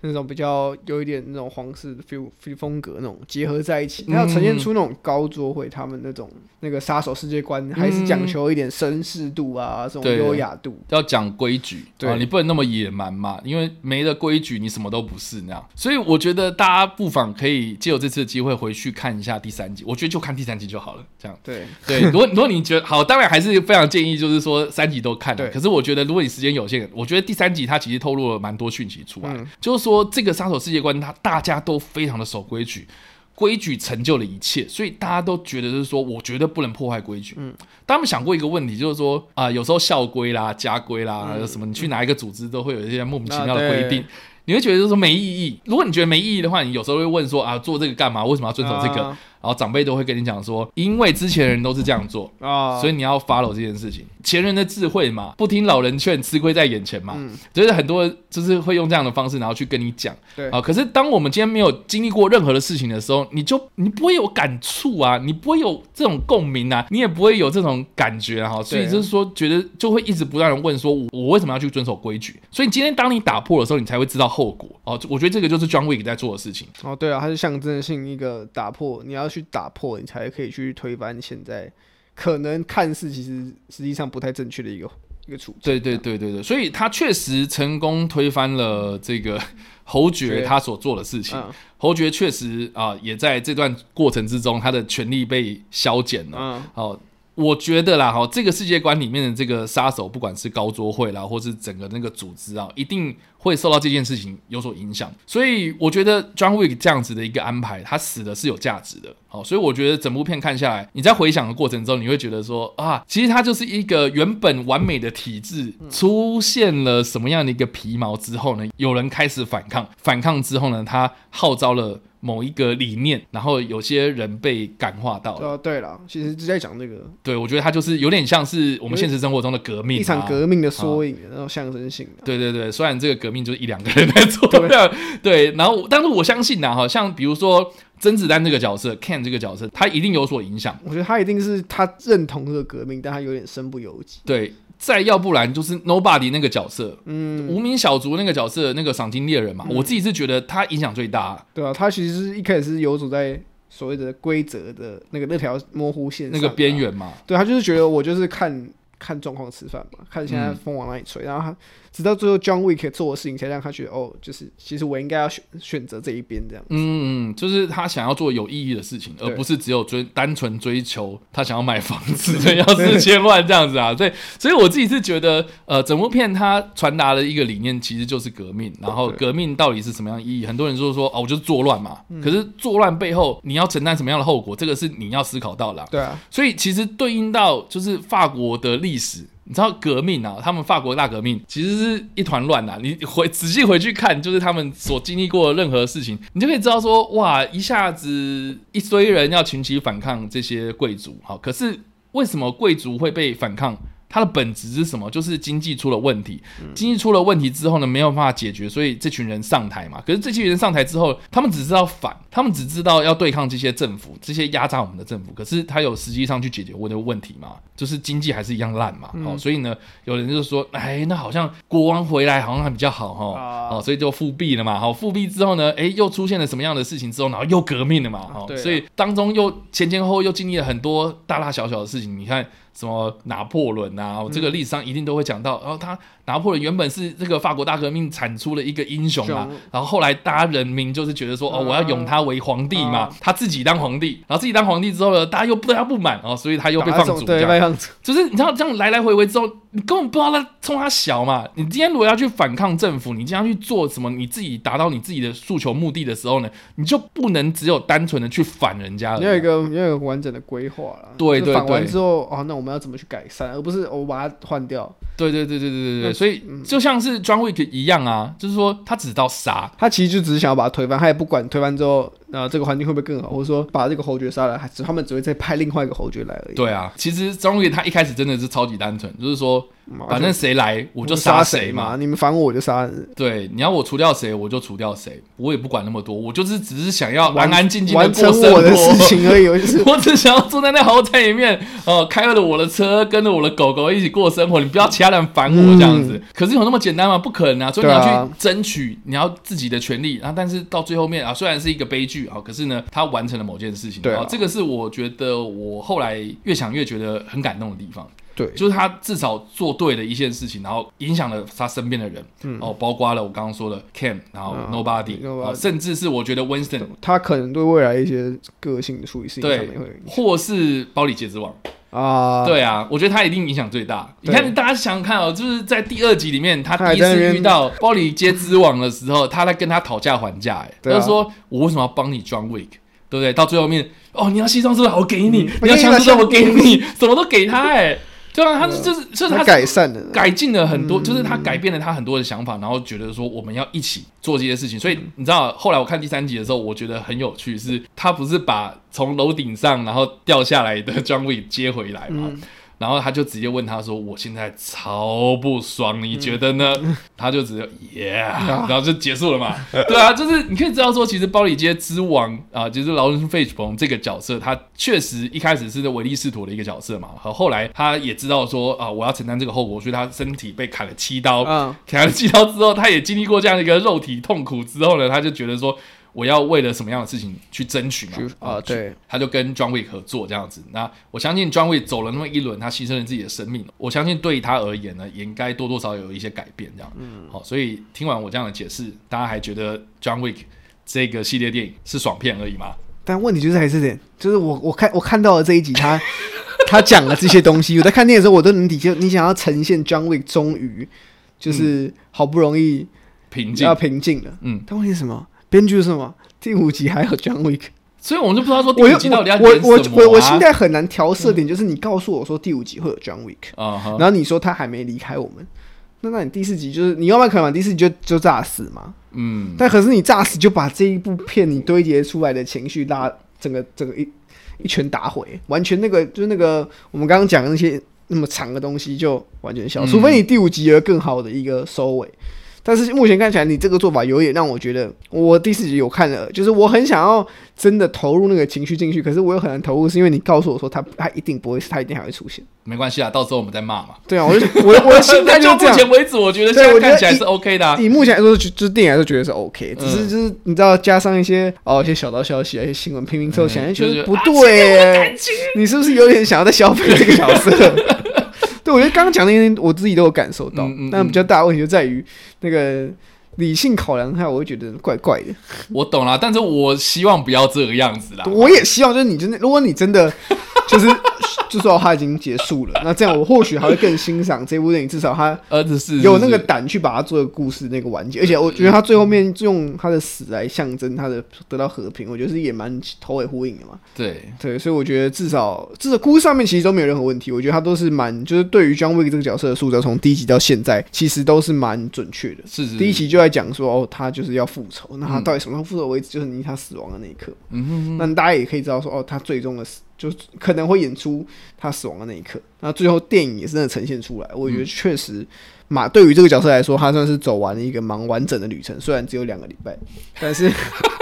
那种比较有一点那种皇室的 feel feel 风格那种结合在一起，他要呈现出那种高桌会他们那种那个杀手世界观，还是讲求一点绅士度啊，这种优雅度，要讲规矩，对、啊，你不能那么野蛮嘛，因为没了规矩，你什么都不是那样。所以我觉得大家不妨可以借由这次的机会回去看一下第三集，我觉得就看第三集就好了，这样。对对，如果如果你觉得好，当然还是非常建议，就是说三集都看了。对可是我觉得如果你时间有限，我觉得第三集它其实透露了蛮多讯息出来，嗯、就是说这个杀手世界观，它大家都非常的守规矩，规矩成就了一切，所以大家都觉得就是说，我绝对不能破坏规矩。嗯，他们想过一个问题，就是说啊、呃，有时候校规啦、家规啦，嗯、什么，你去哪一个组织都会有一些莫名其妙的规定，啊、你会觉得就是说没意义。如果你觉得没意义的话，你有时候会问说啊，做这个干嘛？为什么要遵守这个？啊然后长辈都会跟你讲说，因为之前的人都是这样做啊，所以你要 follow 这件事情。前人的智慧嘛，不听老人劝，吃亏在眼前嘛。嗯，就是很多就是会用这样的方式，然后去跟你讲。对啊，可是当我们今天没有经历过任何的事情的时候，你就你不会有感触啊，你不会有这种共鸣啊，你也不会有这种感觉哈。所以就是说，觉得就会一直不断的问说，我我为什么要去遵守规矩？所以今天当你打破的时候，你才会知道后果。哦，我觉得这个就是 John Wick 在做的事情。哦，对啊，它是象征性一个打破，你要去打破，你才可以去推翻现在可能看似其实实际上不太正确的一个一个处境。对对对对对，所以他确实成功推翻了这个 侯爵他所做的事情。嗯、侯爵确实啊、呃，也在这段过程之中，他的权力被削减了。嗯，好。我觉得啦，哈，这个世界观里面的这个杀手，不管是高桌会啦，或是整个那个组织啊，一定会受到这件事情有所影响。所以我觉得 John Wick 这样子的一个安排，他死的是有价值的。好，所以我觉得整部片看下来，你在回想的过程中，你会觉得说啊，其实他就是一个原本完美的体制，出现了什么样的一个皮毛之后呢，有人开始反抗，反抗之后呢，他号召了。某一个理念，然后有些人被感化到了。哦，对了，其实就在讲这个。对，我觉得它就是有点像是我们现实生活中的革命，一场革命的缩影，然后象征性的。对对对，虽然这个革命就是一两个人在做，对对。然后，但是我相信呐，哈，像比如说甄子丹这个角色，Ken 这个角色，他一定有所影响。我觉得他一定是他认同这个革命，但他有点身不由己。对。再要不然就是 Nobody 那个角色，嗯，无名小卒那个角色，那个赏金猎人嘛，嗯、我自己是觉得他影响最大。对啊，他其实是一开始是游走在所谓的规则的那个那条模糊线那个边缘嘛。对，他就是觉得我就是看看状况吃饭嘛，看现在风往哪里吹，嗯、然后他。直到最后，John Wick 做的事情才让他觉得，哦，就是其实我应该要选选择这一边这样。嗯嗯，就是他想要做有意义的事情，而不是只有追单纯追求他想要买房子，要四千万这样子啊。对，所以我自己是觉得，呃，整部片它传达的一个理念其实就是革命。然后革命到底是什么样的意义？很多人就是说，哦，我就是作乱嘛。可是作乱背后你要承担什么样的后果？这个是你要思考到的。对啊。所以其实对应到就是法国的历史。你知道革命啊？他们法国大革命其实是一团乱啊！你回仔细回去看，就是他们所经历过的任何事情，你就可以知道说，哇，一下子一堆人要群起反抗这些贵族，好，可是为什么贵族会被反抗？它的本质是什么？就是经济出了问题，经济出了问题之后呢，没有办法解决，所以这群人上台嘛。可是这群人上台之后，他们只知道反，他们只知道要对抗这些政府，这些压榨我们的政府。可是他有实际上去解决我的问题吗？就是经济还是一样烂嘛。哦，所以呢，有人就说，哎，那好像国王回来好像还比较好哈。哦，所以就复辟了嘛。好，复辟之后呢，哎，又出现了什么样的事情之后，然后又革命了嘛。哦，所以当中又前前后后又经历了很多大大小小的事情。你看。什么拿破仑啊，这个历史上一定都会讲到。然后他拿破仑原本是这个法国大革命产出了一个英雄嘛，然后后来大家人民就是觉得说，哦，我要拥他为皇帝嘛，他自己当皇帝，然后自己当皇帝之后呢，大家又对他不满哦，所以他又被放逐，对，被放逐。就是你知道这样来来回回之后，你根本不知道他冲他小嘛。你今天如果要去反抗政府，你今天要去做什么，你自己达到你自己的诉求目的的时候呢，你就不能只有单纯的去反人家了。你有一个你有一个完整的规划了。对对对。反完之后，哦，那我们要怎么去改善？而不是我把它换掉。对对对对对对对，所以就像是 John Wick 一样啊，就是说他只知道杀，他其实就只是想要把它推翻，他也不管推翻之后。那这个环境会不会更好？或者说把这个侯爵杀了，还是他们只会再派另外一个侯爵来而已？对啊，其实张卫他一开始真的是超级单纯，就是说反正谁来我就杀谁嘛，你们烦我我就杀。对，你要我除掉谁我就除掉谁，我也不管那么多，我就是只是想要安安静静的过生活的事情而已。我 只想要坐在那豪宅里面，哦，开着我的车，跟着我的狗狗一起过生活。你不要其他人烦我这样子。可是有那么简单吗？不可能啊！所以你要去争取你要自己的权利，然后但是到最后面啊，虽然是一个悲剧。好，可是呢，他完成了某件事情。对啊，这个是我觉得我后来越想越觉得很感动的地方。对，就是他至少做对了一件事情，然后影响了他身边的人。嗯，哦，包括了我刚刚说的 Cam，然后 Nobody，甚至是我觉得 Winston，他可能对未来一些个性的处理事情上面会，或是包里街之王。啊，对啊，我觉得他一定影响最大。你看，大家想想看哦，就是在第二集里面，他第一次遇到包里街之王的时候，他在跟他讨价还价，哎，他就说我为什么要帮你 John Wick，对不对？到最后面，哦，你要西装是不是？我给你，你要枪是不是？我给你，什么都给他，哎。对啊，他就是就是他改善了，改进了很多，就是他改变了他很多的想法，然后觉得说我们要一起做这些事情。所以你知道，后来我看第三集的时候，我觉得很有趣，是他不是把从楼顶上然后掉下来的 John Wick 接回来吗？然后他就直接问他说：“我现在超不爽，你觉得呢？”嗯、他就直接 Yeah，然后就结束了嘛。对啊，就是你可以知道说，其实包里街之王啊，就是劳伦斯·费城这个角色，他确实一开始是唯利是图的一个角色嘛。和后来他也知道说啊，我要承担这个后果，所以他身体被砍了七刀。嗯，砍了七刀之后，他也经历过这样的一个肉体痛苦之后呢，他就觉得说。我要为了什么样的事情去争取嘛？啊，对，他就跟 John Wick 合作这样子。那我相信 John Wick 走了那么一轮，他牺牲了自己的生命。我相信对他而言呢，也应该多多少少有一些改变这样。嗯，好，所以听完我这样的解释，大家还觉得 John Wick 这个系列电影是爽片而已吗？但问题就是还是点，就是我我看我看到了这一集他。他讲了这些东西，我在看电影的时候，我都能理解你想要呈现 John Wick 终于就是好不容易平静要平静了，嗯，但问题是什么？编剧是什么？第五集还有 John Wick，所以我们就不知道说第五集到底要我我我我现在很难调色点，就是你告诉我说第五集会有 John Wick，然后你说他还没离开我们，那那你第四集就是你要不然可能把第四集就就炸死嘛？嗯，但可是你炸死就把这一部片你堆叠出来的情绪拉整个整个一一拳打毁，完全那个就是那个我们刚刚讲的那些那么长的东西就完全消，除非你第五集有更好的一个收尾。但是目前看起来，你这个做法有点让我觉得，我第四集有看了，就是我很想要真的投入那个情绪进去，可是我又很难投入，是因为你告诉我说他他一定不会，他一定还会出现。没关系啊，到时候我们再骂嘛。对啊，我就我我的心态 就这样。目前为止，我觉得现在看起来是 OK 的啊。以目前来说，就就电影来说觉得是 OK，只是就是你知道加上一些哦一些小道消息啊，一些新闻拼拼凑起来，觉得不对，你是不是有点想要再消费这个角色？对，我觉得刚刚讲的那些，我自己都有感受到，嗯嗯嗯，但比较大的问题就在于那个理性考量下，我会觉得怪怪的。我懂了，但是我希望不要这个样子啦。我也希望，就是你真的，如果你真的就是。就说他已经结束了，那这样我或许还会更欣赏这部电影，至少他儿子是有那个胆去把它做个故事那个完结，而且我觉得他最后面用他的死来象征他的得到和平，我觉得是也蛮头尾呼应的嘛。对对，所以我觉得至少至少故事上面其实都没有任何问题，我觉得他都是蛮就是对于 John Wick 这个角色的塑造，从第一集到现在其实都是蛮准确的。是是，是，第一集就在讲说哦，他就是要复仇，那他到底什么时候复仇为止？就是离他死亡的那一刻。嗯哼哼，那大家也可以知道说哦，他最终的死。就可能会演出他死亡的那一刻，那最后电影也是真的呈现出来。我觉得确实，马对于这个角色来说，他算是走完了一个蛮完整的旅程。虽然只有两个礼拜，但是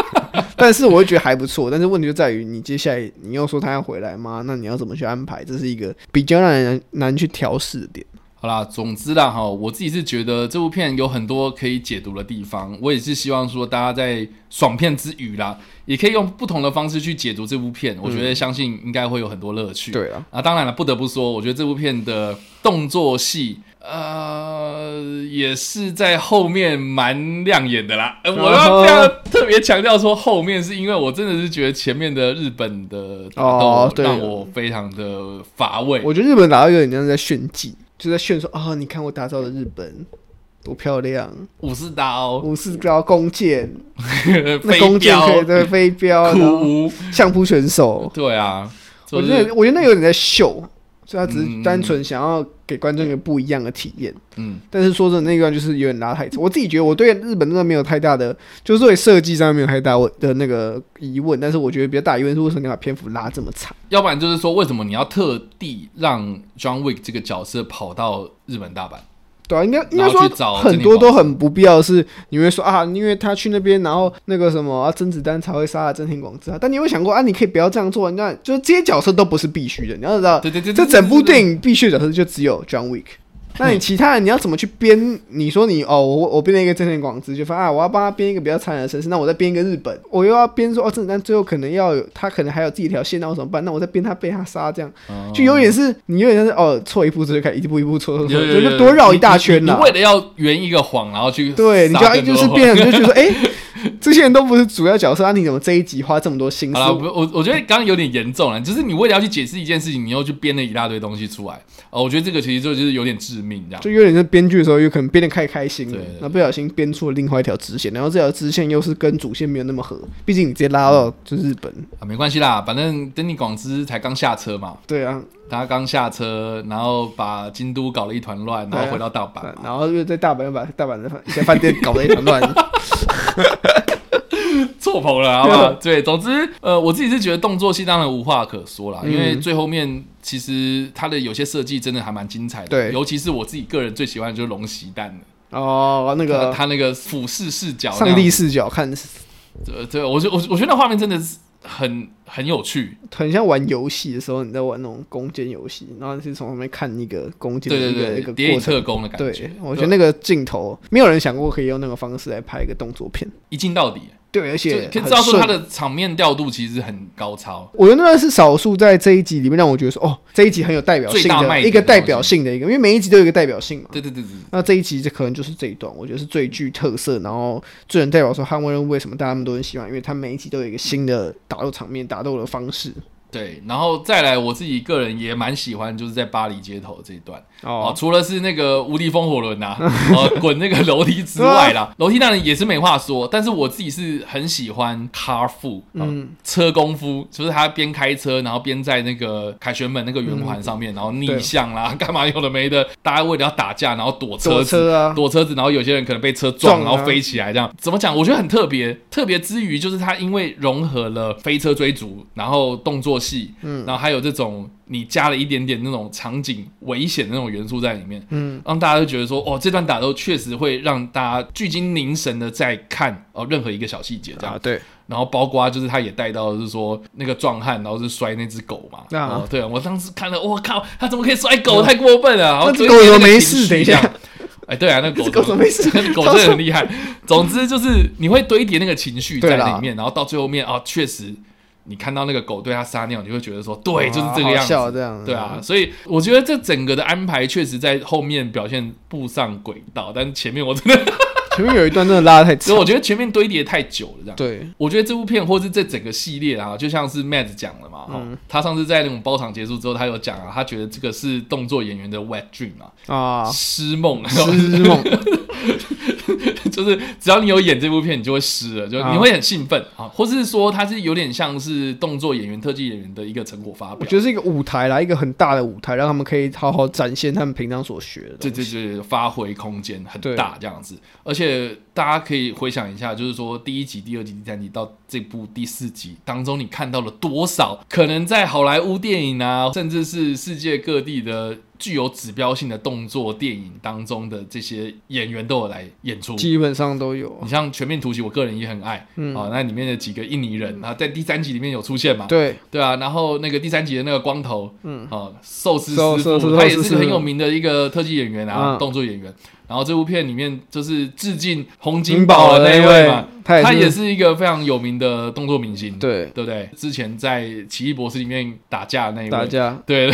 但是我会觉得还不错。但是问题就在于，你接下来你又说他要回来吗？那你要怎么去安排？这是一个比较让人难去调试的点。好啦，总之啦，哈，我自己是觉得这部片有很多可以解读的地方。我也是希望说，大家在爽片之余啦，也可以用不同的方式去解读这部片。我觉得相信应该会有很多乐趣。对啊，啊，当然了，不得不说，我觉得这部片的动作戏，呃，也是在后面蛮亮眼的啦。呃，我要非常特别强调说，后面是因为我真的是觉得前面的日本的打斗让我非常的乏味。我觉得日本打斗有点像在炫技。就在炫说啊、哦，你看我打造的日本多漂亮，武士刀、武士刀、弓箭，那弓箭可以对飞镖，酷。相扑选手，对啊，我觉得我觉得那有点在秀，所以他只是单纯想要给观众一个不一样的体验。嗯，但是说真的，那一段就是有点拉太长。我自己觉得我对日本真的没有太大的，就是对设计上面没有太大我的那个疑问，但是我觉得比较大疑问是为什么你把篇幅拉这么长？要不然就是说，为什么你要特地让 John Wick 这个角色跑到日本大阪？对啊，应该应该说很多都很不必要。是你会说啊，因为他去那边，然后那个什么啊，甄子丹才会杀了真田广之啊。但你有想过啊？你可以不要这样做，那就是这些角色都不是必须的。你要知道，对对对，这整部电影必须的角色就只有 John Wick。那你其他人你要怎么去编？你说你哦，我我编了一个真田广之，就发啊，我要帮他编一个比较残忍的身世。那我再编一个日本，我又要编说哦，甄子丹最后可能要有他可能还有自己一条线，那我怎么办？那我再编他被他杀，这样、哦、就有点是你有点像是哦，错一步就开一步一步错错错，就多绕一大圈了。为了要圆一个谎，然后去对，你就要就是变成就觉得说，哎、欸，这些人都不是主要角色，那、啊、你怎么这一集花这么多心思？我我我觉得刚刚有点严重了，就是你为了要去解释一件事情，你又去编了一大堆东西出来。哦，我觉得这个其实就就是有点致命，这样就有点。编剧的时候有可能编的太开心了，那不小心编出了另外一条支线，然后这条支线又是跟主线没有那么合，毕竟你直接拉到就日本啊，没关系啦，反正等你广之才刚下车嘛。对啊，他刚下车，然后把京都搞了一团乱，然后回到大阪，然后又在大阪又把大阪的一些饭店搞了一团乱。错棚了，好不好？对，总之，呃，我自己是觉得动作戏当然无话可说啦，嗯、因为最后面其实它的有些设计真的还蛮精彩的，对，尤其是我自己个人最喜欢的就是龙袭弹的哦，那个他那个俯视视角，上帝视角看，对对，我觉我我觉得那画面真的是很很有趣，很像玩游戏的时候你在玩那种弓箭游戏，然后是从上面看一个弓箭的一个对对对一个谍影特工的感觉，对，我觉得那个镜头没有人想过可以用那个方式来拍一个动作片，一镜到底。对，而且可以知道说他的场面调度其实很高超。我觉得那是少数在这一集里面让我觉得说，哦，这一集很有代表性的一个代表性的一个，因为每一集都有一个代表性嘛。对对对对。那这一集就可能就是这一段，我觉得是最具特色，然后最能代表说捍卫任务为什么大家们都很喜欢，因为他每一集都有一个新的打斗场面、打斗的方式。对，然后再来，我自己个人也蛮喜欢，就是在巴黎街头这一段哦，除了是那个无敌风火轮呐、啊，呃，滚那个楼梯之外啦，楼梯当然也是没话说，但是我自己是很喜欢 car 夫，嗯，车功夫，就是他边开车，然后边在那个凯旋门那个圆环上面，然后逆向啦，干嘛有的没的，大家为了要打架，然后躲车子，躲车啊，躲车子，然后有些人可能被车撞，然后飞起来，这样怎么讲？我觉得很特别，特别之余就是他因为融合了飞车追逐，然后动作。戏，嗯，然后还有这种你加了一点点那种场景危险的那种元素在里面，嗯，让大家都觉得说，哦，这段打斗确实会让大家聚精凝神的在看哦任何一个小细节，这样、啊、对。然后包括就是他也带到就是说那个壮汉，然后是摔那只狗嘛，啊、哦，对啊，我当时看了，我靠，他怎么可以摔狗？嗯、太过分了！然后这狗有没事，等一下，哎，对啊，那狗狗没事？那 狗真的很厉害。总之就是你会堆叠那个情绪在里面，然后到最后面啊，确实。你看到那个狗对他撒尿，你会觉得说，对，就是这个样子，这样对啊。所以我觉得这整个的安排确实在后面表现步上轨道，但前面我真的 前面有一段真的拉得太长，所以我觉得前面堆叠太久了，这样。对，我觉得这部片或是这整个系列啊，就像是 Matt 讲了嘛，嗯，他上次在那种包场结束之后，他有讲啊，他觉得这个是动作演员的 wet dream 啊，啊，诗梦，诗梦。就是只要你有演这部片，你就会湿了，就你会很兴奋啊，或是说它是有点像是动作演员、特技演员的一个成果发表。我觉得是一个舞台啦，一个很大的舞台，让他们可以好好展现他们平常所学的。对对对，发挥空间很大这样子。而且大家可以回想一下，就是说第一集、第二集、第三集到这部第四集当中，你看到了多少可能在好莱坞电影啊，甚至是世界各地的。具有指标性的动作电影当中的这些演员都有来演出，基本上都有。你像《全面突袭》，我个人也很爱，嗯啊，那里面的几个印尼人啊，在第三集里面有出现嘛？对对啊，然后那个第三集的那个光头，嗯啊，寿司师傅，他也是很有名的一个特技演员啊，动作演员。然后这部片里面就是致敬洪金宝的那一位嘛，他也是一个非常有名的动作明星，对对不对？之前在《奇异博士》里面打架的那一位，打架，对。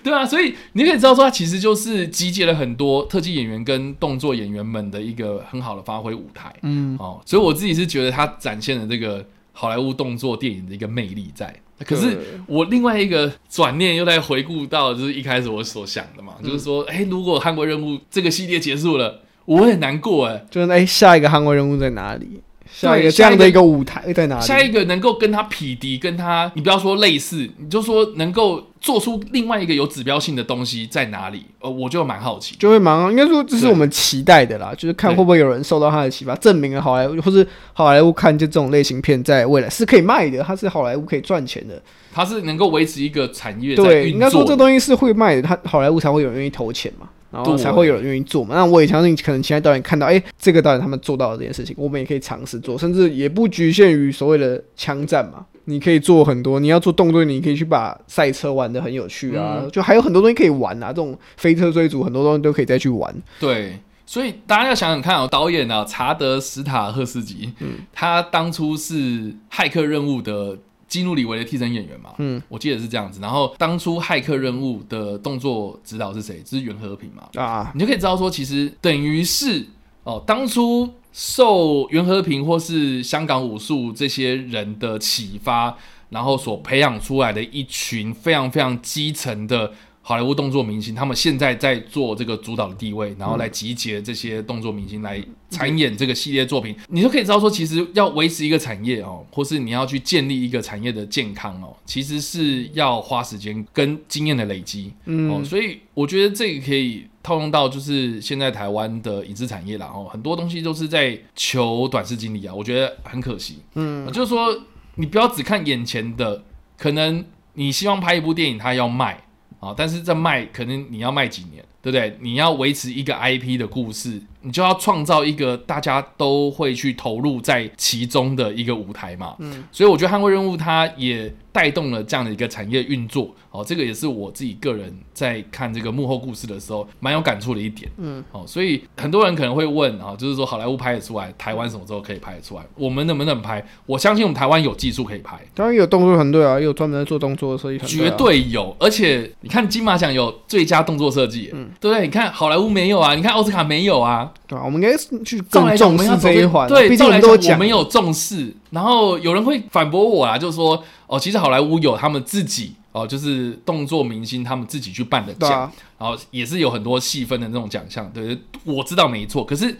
对啊，所以你可以知道说，它其实就是集结了很多特技演员跟动作演员们的一个很好的发挥舞台。嗯，哦，所以我自己是觉得它展现了这个好莱坞动作电影的一个魅力在。可是我另外一个转念又在回顾到，就是一开始我所想的嘛，嗯、就是说，哎，如果《韩国任务》这个系列结束了，我会很难过哎，就是哎，下一个《韩国任务》在哪里？下一个这样的一个舞台在哪里？下一个能够跟他匹敌，跟他你不要说类似，你就说能够做出另外一个有指标性的东西在哪里？呃，我就蛮好奇，就会蛮应该说这是我们期待的啦，就是看会不会有人受到他的启发，证明了好莱坞或是好莱坞看见这种类型片在未来是可以卖的，它是好莱坞可以赚钱的，它是能够维持一个产业。对，应该说这东西是会卖的，它好莱坞才会有人愿意投钱嘛。然后才会有人愿意做嘛？那我也相信，可能其他导演看到，哎，这个导演他们做到了这件事情，我们也可以尝试做，甚至也不局限于所谓的枪战嘛。你可以做很多，你要做动作，你可以去把赛车玩的很有趣啊，嗯、就还有很多东西可以玩啊。这种飞车追逐，很多东西都可以再去玩。对，所以大家要想想看哦，导演啊，查德史塔赫斯基，嗯，他当初是《骇客任务》的。基努里维的替身演员嘛，嗯，我记得是这样子。然后当初骇客任务的动作指导是谁？是袁和平嘛？啊，你就可以知道说，其实等于是哦，当初受袁和平或是香港武术这些人的启发，然后所培养出来的一群非常非常基层的。好莱坞动作明星，他们现在在做这个主导的地位，然后来集结这些动作明星来参演这个系列作品，嗯、你就可以知道说，其实要维持一个产业哦，或是你要去建立一个产业的健康哦，其实是要花时间跟经验的累积，嗯、哦，所以我觉得这个可以套用到就是现在台湾的影视产业啦，哦，很多东西都是在求短视经理啊，我觉得很可惜，嗯，就是说你不要只看眼前的，可能你希望拍一部电影，它要卖。啊！但是这卖可能你要卖几年，对不对？你要维持一个 IP 的故事，你就要创造一个大家都会去投入在其中的一个舞台嘛。嗯，所以我觉得《捍卫任务》它也带动了这样的一个产业运作。哦，这个也是我自己个人在看这个幕后故事的时候蛮有感触的一点。嗯，哦，所以很多人可能会问啊，就是说好莱坞拍得出来，台湾什么时候可以拍得出来？我们能不能拍？我相信我们台湾有技术可以拍，当然有动作团队啊，有专门在做动作的设计团队，绝对有。而且你看金马奖有最佳动作设计，嗯，对不对？你看好莱坞没有啊，你看奥斯卡没有啊，对、啊？我们应该去更重视这一环。对，毕竟我们都讲，我们有重视。然后有人会反驳我啊，就是说哦，其实好莱坞有他们自己哦，就是动作明星他们自己去办的奖，啊、然后也是有很多细分的那种奖项。对，我知道没错。可是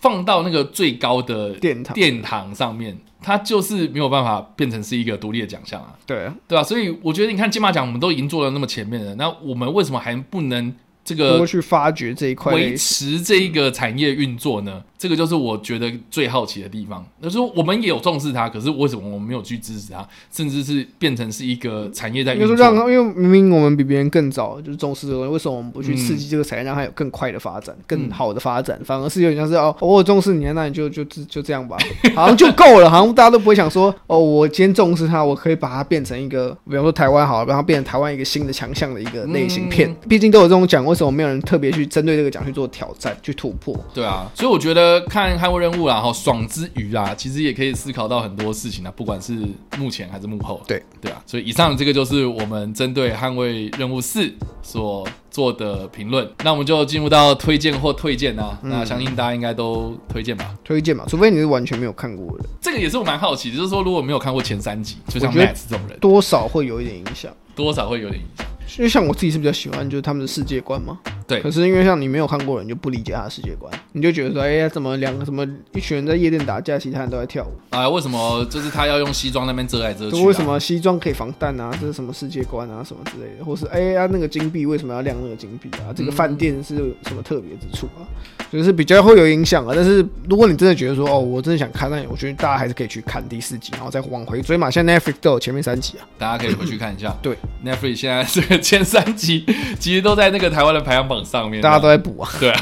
放到那个最高的殿堂殿堂上面，它就是没有办法变成是一个独立的奖项啊。对啊，对啊。所以我觉得，你看金马奖，我们都已经做了那么前面了，那我们为什么还不能？这个多去发掘这一块，维持这一个产业运作呢？这个就是我觉得最好奇的地方。就是说我们也有重视它，可是为什么我们没有去支持它，甚至是变成是一个产业在运作？就是让，因为明明我们比别人更早就是重视这个东西，为什么我们不去刺激这个产业，让它有更快的发展、嗯、更好的发展？反而是有点像是哦，我重视你，那你就就就就这样吧，好像就够了，好像大家都不会想说哦，我今天重视它，我可以把它变成一个，比方说台湾好了，让它变成台湾一个新的强项的一个类型片。毕、嗯、竟都有这种奖，为什么没有人特别去针对这个奖去做挑战、去突破？对啊，所以我觉得看《捍卫任务》啦，哈，爽之余啊，其实也可以思考到很多事情啊，不管是幕前还是幕后。对对啊，所以以上这个就是我们针对《捍卫任务四》所做的评论。那我们就进入到推荐或推荐啊。嗯、那相信大家应该都推荐吧？推荐吧，除非你是完全没有看过的。这个也是我蛮好奇，就是说如果没有看过前三集，就像 Max 这种人，多少会有一点影响，多少会有点影响。因为像我自己是比较喜欢就是他们的世界观嘛，对。可是因为像你没有看过的人就不理解他的世界观，你就觉得说，哎呀，怎么两个什么一群人在夜店打架，其他人都在跳舞？啊，为什么就是他要用西装那边遮来遮去、啊？为什么西装可以防弹啊？这是什么世界观啊？什么之类的？或是哎呀，那个金币为什么要亮那个金币啊？这个饭店是什么特别之处啊？就是比较会有影响啊。但是如果你真的觉得说，哦，我真的想看，那我觉得大家还是可以去看第四集，然后再往回追嘛。现在 Netflix 都有前面三集啊，大家可以回去看一下。对，Netflix 现在这个前三集。其实都在那个台湾的排行榜上面，大家都在补啊。对啊，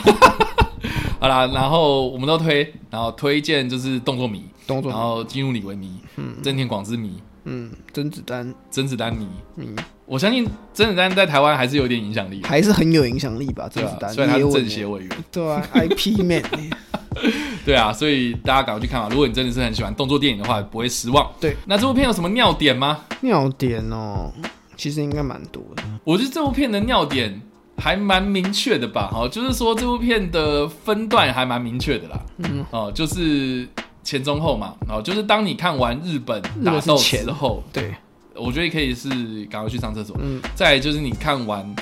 好啦，然后我们都推，然后推荐就是动作迷，动作，然后金屋李维迷，嗯，真田广之迷，嗯，甄子丹，甄子丹迷，嗯，我相信甄子丹在台湾还是有点影响力，还是很有影响力吧？甄子丹，虽然他是政协委员，对啊，IP man，对啊，所以大家赶快去看嘛。如果你真的是很喜欢动作电影的话，不会失望。对，那这部片有什么尿点吗？尿点哦。其实应该蛮多的，我觉得这部片的尿点还蛮明确的吧，哈，就是说这部片的分段还蛮明确的啦，嗯，哦，就是前中后嘛，哦，就是当你看完日本打斗之后，对，我觉得可以是赶快去上厕所，嗯，再来就是你看完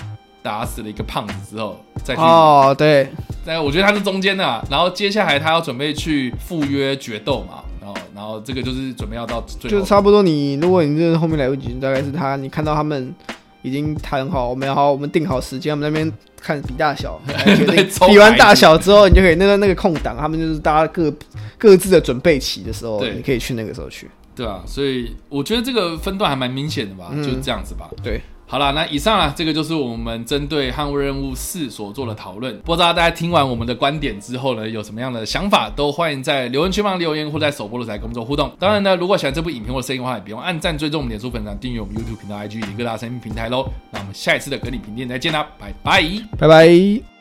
打死了一个胖子之后，再去哦，对，但我觉得他是中间的，然后接下来他要准备去赴约决斗嘛。然后这个就是准备要到最后，就差不多你。如果你这后面来不及，大概是他，你看到他们已经谈好，我们好，我们定好时间，我们那边看比大小，比完大小之后，你就可以那个那个空档，他们就是大家各各自的准备齐的时候，对，你可以去那个时候去，对啊，所以我觉得这个分段还蛮明显的吧，嗯、就是这样子吧，对。好了，那以上啊，这个就是我们针对《捍卫任务四》所做的讨论。不知道大家听完我们的观点之后呢，有什么样的想法，都欢迎在留言区帮留言，或在首播的时候跟我们做互动。当然呢，如果喜欢这部影片或声音的话，也别忘按赞、追踪我们脸书粉专、订阅我们 YouTube 频道、IG 以及各大声音平台喽。那我们下一次的格里评电再见啦，拜拜，拜拜。